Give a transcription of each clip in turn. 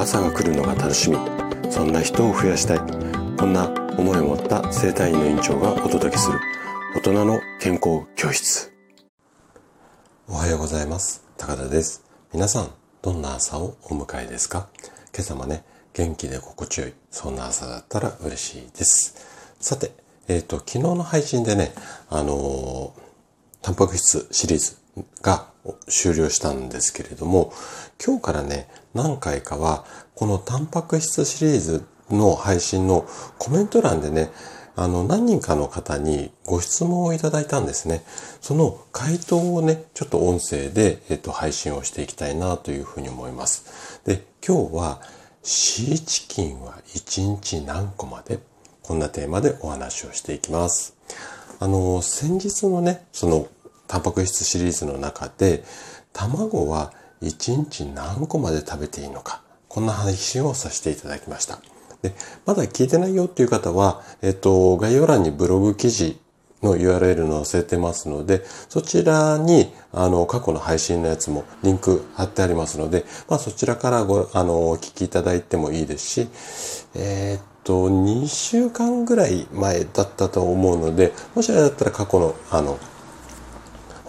朝が来るのが楽しみ。そんな人を増やしたい。こんな思いを持った生体院の院長がお届けする。大人の健康教室。おはようございます。高田です。皆さんどんな朝をお迎えですか？今朝もね元気で心地よい。そんな朝だったら嬉しいです。さてえっ、ー、と昨日の配信でねあのー、タンパク質シリーズが終了したんですけれども、今日からね、何回かは、このタンパク質シリーズの配信のコメント欄でね、あの、何人かの方にご質問をいただいたんですね。その回答をね、ちょっと音声で、えっと、配信をしていきたいなというふうに思います。で、今日は、シーチキンは1日何個まで？こんなテーマでお話をしていきます。あの、先日のね、そのタンパク質シリーズの中で、卵は1日何個まで食べていいのか、こんな配信をさせていただきました。で、まだ聞いてないよっていう方は、えっと、概要欄にブログ記事の URL 載せてますので、そちらに、あの、過去の配信のやつもリンク貼ってありますので、まあそちらからご、あの、お聞きいただいてもいいですし、えー、っと、2週間ぐらい前だったと思うので、もしあれだったら過去の、あの、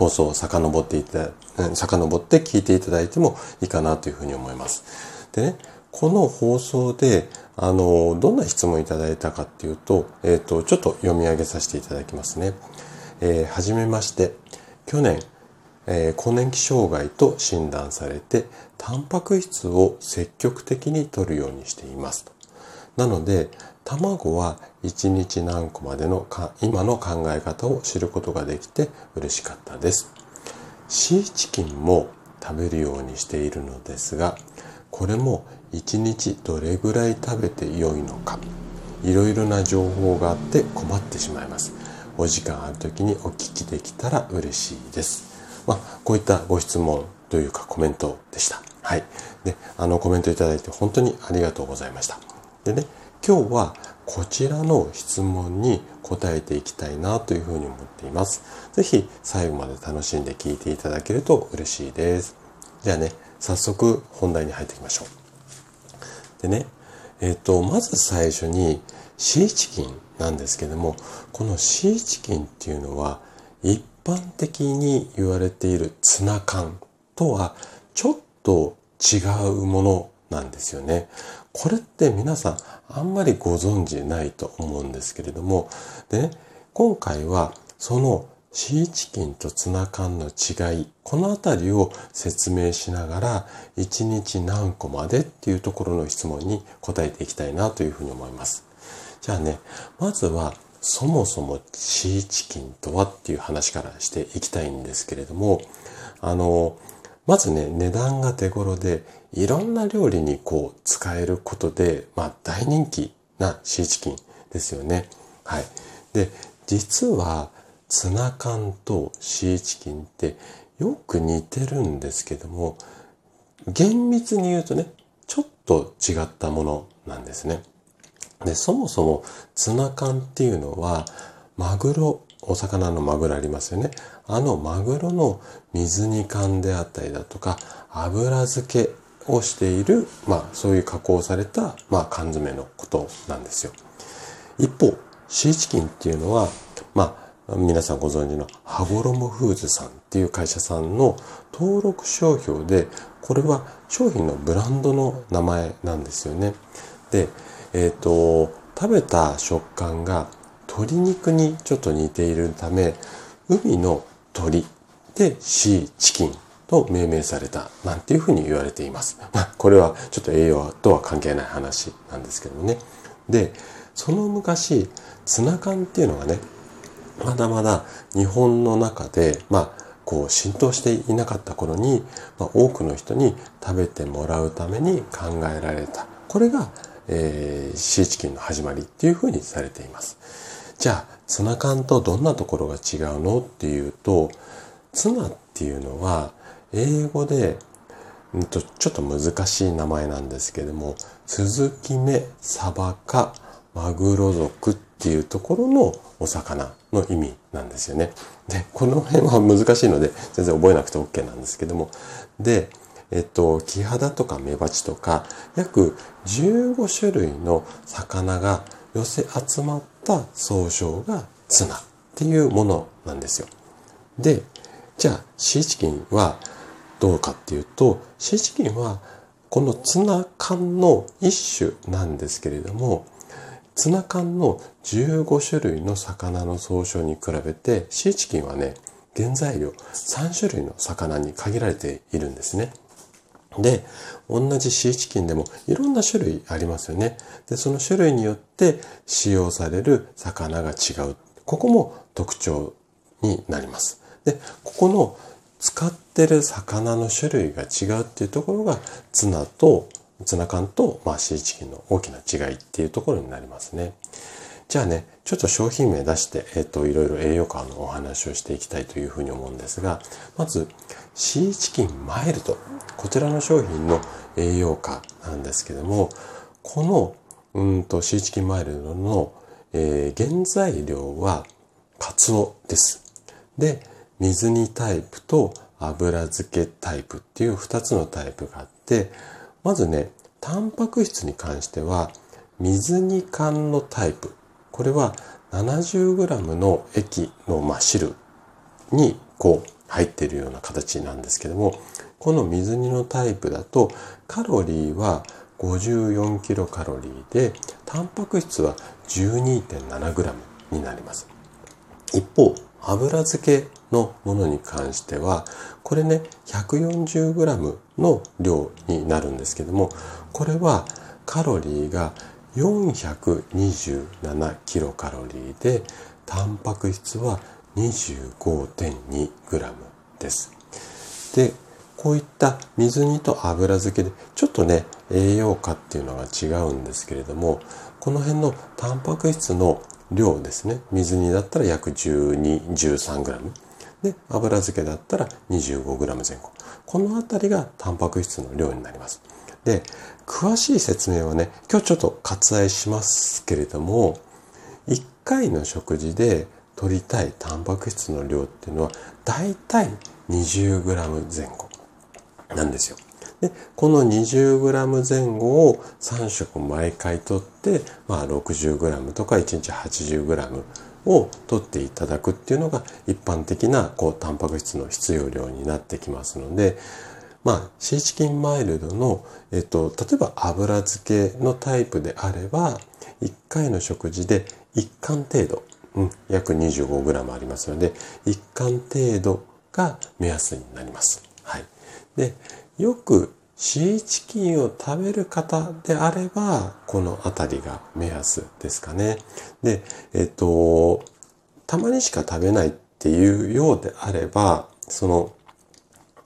放送を遡っていた、遡って聞いていただいてもいいかなというふうに思います。でね、この放送で、あの、どんな質問いただいたかっていうと、えっ、ー、と、ちょっと読み上げさせていただきますね。えー、はじめまして、去年、えー、更年期障害と診断されて、タンパク質を積極的に摂るようにしていますと。なので、卵は1日何個までのか今の考え方を知ることができて嬉しかったです。シーチキンも食べるようにしているのですが、これも1日どれぐらい食べて良いのか、いろいろな情報があって困ってしまいます。お時間ある時にお聞きできたら嬉しいです。まあ、こういったご質問というかコメントでした。はい。で、あのコメントいただいて本当にありがとうございました。でね、今日はこちらの質問に答えていきたいなというふうに思っています。ぜひ最後まで楽しんで聞いていただけると嬉しいです。じゃあね、早速本題に入っていきましょう。でね、えっ、ー、と、まず最初にシーチキンなんですけども、このシーチキンっていうのは一般的に言われているツナ缶とはちょっと違うものなんですよね。これって皆さんあんまりご存知ないと思うんですけれども、でね、今回はそのシーチキンとツナ缶の違い、このあたりを説明しながら、1日何個までっていうところの質問に答えていきたいなというふうに思います。じゃあね、まずはそもそもシーチキンとはっていう話からしていきたいんですけれども、あの、まずね、値段が手頃で、いろんな料理にこう使えることで、まあ大人気なシーチキンですよね。はい。で、実はツナ缶とシーチキンってよく似てるんですけども、厳密に言うとね、ちょっと違ったものなんですね。で、そもそもツナ缶っていうのは、マグロ、お魚のマグロありますよね。あのマグロの水煮缶であったりだとか、油漬けをしている、まあそういう加工された、まあ缶詰のことなんですよ。一方、シーチキンっていうのは、まあ皆さんご存知のハゴロムフーズさんっていう会社さんの登録商標で、これは商品のブランドの名前なんですよね。で、えっ、ー、と、食べた食感が鶏肉にちょっと似ているため、海の鳥でシーチキンと命名されたなんていうふうに言われています。まあ、これはちょっと栄養とは関係ない話なんですけどもね。で、その昔、ツナ缶っていうのがね、まだまだ日本の中で、まあ、こう浸透していなかった頃に、まあ、多くの人に食べてもらうために考えられた。これが、えー、シーチキンの始まりっていうふうにされています。じゃあ、ツナ缶とどんなところが違うのっていうと、ツナっていうのは、英語で、んと、ちょっと難しい名前なんですけども、スズキメ、サバカ、マグロ族っていうところのお魚の意味なんですよね。で、この辺は難しいので、全然覚えなくて OK なんですけども。で、えっと、キハダとかメバチとか、約15種類の魚が寄せ集まってた総称がツナっていうものなんですよ。で、じゃあシーチキンはどうかっていうと、シーチキンはこのツナ缶の一種なんですけれども、ツナ缶の15種類の魚の総称に比べて、シーチキンはね、原材料3種類の魚に限られているんですね。で、同じシーチキンでもいろんな種類ありますよね。で、その種類によって使用される魚が違う。ここも特徴になります。で、ここの使ってる魚の種類が違うっていうところがツナとツナ缶と、まあ、シーチキンの大きな違いっていうところになりますね。じゃあね、ちょっと商品名出して、えっ、と、いろいろ栄養価のお話をしていきたいというふうに思うんですが、まず、シーチキンマイルド。こちらの商品の栄養価なんですけども、この、うんと、シーチキンマイルドの、えー、原材料は、カツオです。で、水煮タイプと油漬けタイプっていう2つのタイプがあって、まずね、タンパク質に関しては、水煮缶のタイプ。これは 70g の液の、ま、汁にこう入っているような形なんですけども、この水煮のタイプだとカロリーは54キロカロリーで、タンパク質は 12.7g になります。一方、油漬けのものに関しては、これね、140g の量になるんですけども、これはカロリーが427キロカロリーで、タンパク質は 25.2g です。で、こういった水煮と油漬けでちょっとね栄養価っていうのが違うんですけれどもこの辺のタンパク質の量ですね。水煮だったら約 1213g で油漬けだったら 25g 前後。この辺りがタンパク質の量になります。で詳しい説明はね今日ちょっと割愛しますけれども1回の食事で取りたいタンパク質の量っていうのはだいたい 20g 前後なんですよ。で、この 20g 前後を3食毎回とって、まあ 60g とか1日 80g を取っていただくっていうのが一般的なこうタンパク質の必要量になってきますので、まあ、シーチキンマイルドの、えっと、例えば油漬けのタイプであれば、1回の食事で1貫程度、うん、約 25g ありますので、1貫程度が目安になります。はい。で、よくシーチキンを食べる方であれば、このあたりが目安ですかね。で、えっと、たまにしか食べないっていうようであれば、その、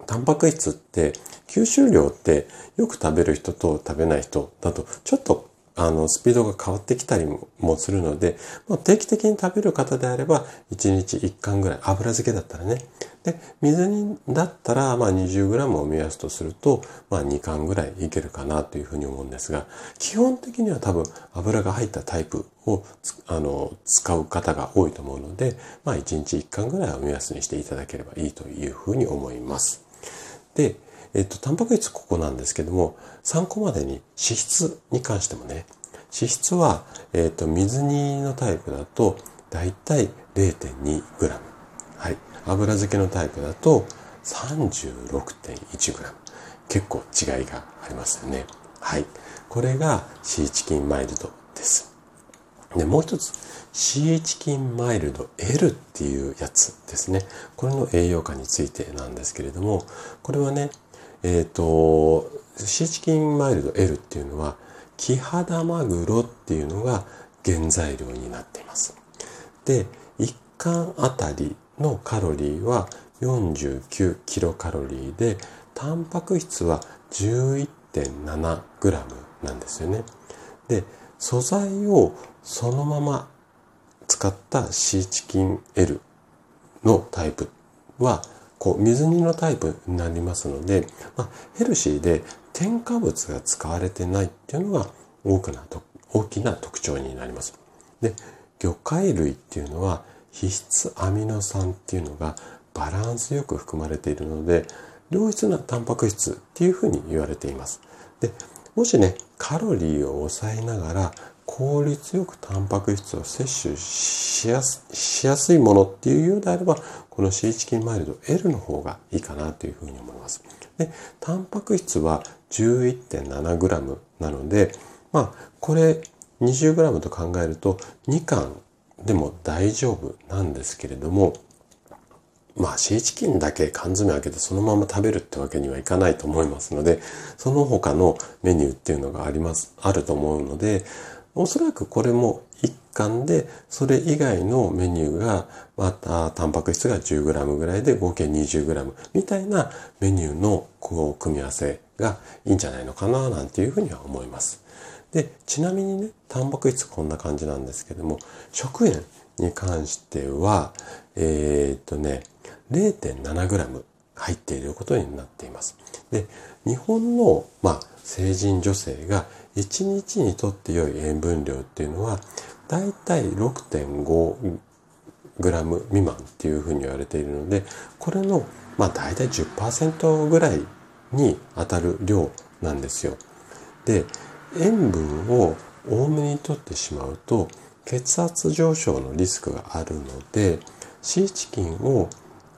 タンパク質って吸収量ってよく食べる人と食べない人だとちょっとあの、スピードが変わってきたりもするので、まあ、定期的に食べる方であれば、1日1貫ぐらい、油漬けだったらね。で、水煮だったら、まあ 20g を目安とすると、まあ2貫ぐらいいけるかなというふうに思うんですが、基本的には多分油が入ったタイプをあの使う方が多いと思うので、まあ1日1貫ぐらいを目安にしていただければいいというふうに思います。で、えっと、タンパク質ここなんですけども、参考までに脂質に関してもね、脂質は、えっと、水煮のタイプだと、だいたい 0.2g。はい。油漬けのタイプだと 36.1g。結構違いがありますよね。はい。これがシーチキンマイルドです。で、もう一つ、シーチキンマイルド L っていうやつですね。これの栄養価についてなんですけれども、これはね、えっ、ー、と、シーチキンマイルド L っていうのは、キハダマグロっていうのが原材料になっています。で、1貫あたりのカロリーは49キロカロリーで、タンパク質は 11.7g なんですよね。で、素材をそのまま使ったシーチキン L のタイプはこう水煮のタイプになりますので、まあ、ヘルシーで添加物が使われてないっていうのが大きな大きな特徴になります。で、魚介類っていうのは脂質アミノ酸っていうのがバランスよく含まれているので、良質なタンパク質っていうふうに言われています。で、もしね、カロリーを抑えながら効率よくタンパク質を摂取しやすしやすいものっていうようであれば、このシーチキンマイルド L の方がいいかなというふうに思います。で、タンパク質は 11.7g なので、まあ、これ 20g と考えると2貫でも大丈夫なんですけれども、まあ、シーチキンだけ缶詰開けてそのまま食べるってわけにはいかないと思いますので、その他のメニューっていうのがあります、あると思うので、おそらくこれも一貫で、それ以外のメニューが、また、タンパク質が 10g ぐらいで合計 20g みたいなメニューのこう組み合わせがいいんじゃないのかななんていうふうには思います。で、ちなみにね、タンパク質こんな感じなんですけども、食塩に関しては、えー、っとね、0.7g 入っていることになっています。で、日本の、まあ、成人女性が1日にとって良い塩分量っていうのは、だいたい6.5グラム未満っていうふうに言われているので、これの、まあ、だいたい10%ぐらいに当たる量なんですよ。で、塩分を多めにとってしまうと、血圧上昇のリスクがあるので、シーチキンを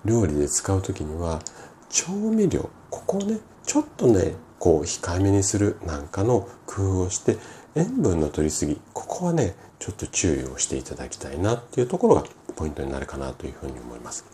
料理で使う時には調味料ここをねちょっとねこう控えめにするなんかの工夫をして塩分の取りすぎここはねちょっと注意をしていただきたいなっていうところがポイントになるかなというふうに思います。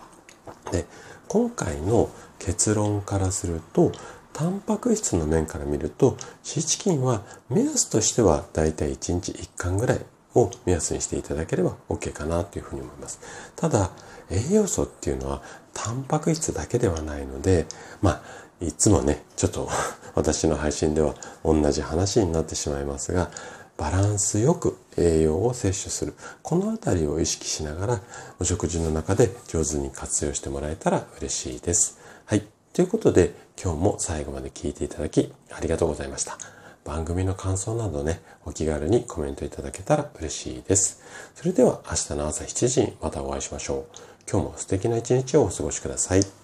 で今回の結論からするとタンパク質の面から見るとシーチキンは目安としてはだいたい1日1貫ぐらいを目安にしていただければ OK かなというふうに思います。ただ栄養素っていうのはタンパク質だけではないので、まあ、いつもね、ちょっと 私の配信では同じ話になってしまいますが、バランスよく栄養を摂取する。このあたりを意識しながら、お食事の中で上手に活用してもらえたら嬉しいです。はい。ということで、今日も最後まで聞いていただき、ありがとうございました。番組の感想などね、お気軽にコメントいただけたら嬉しいです。それでは明日の朝7時にまたお会いしましょう。今日も素敵な一日をお過ごしください。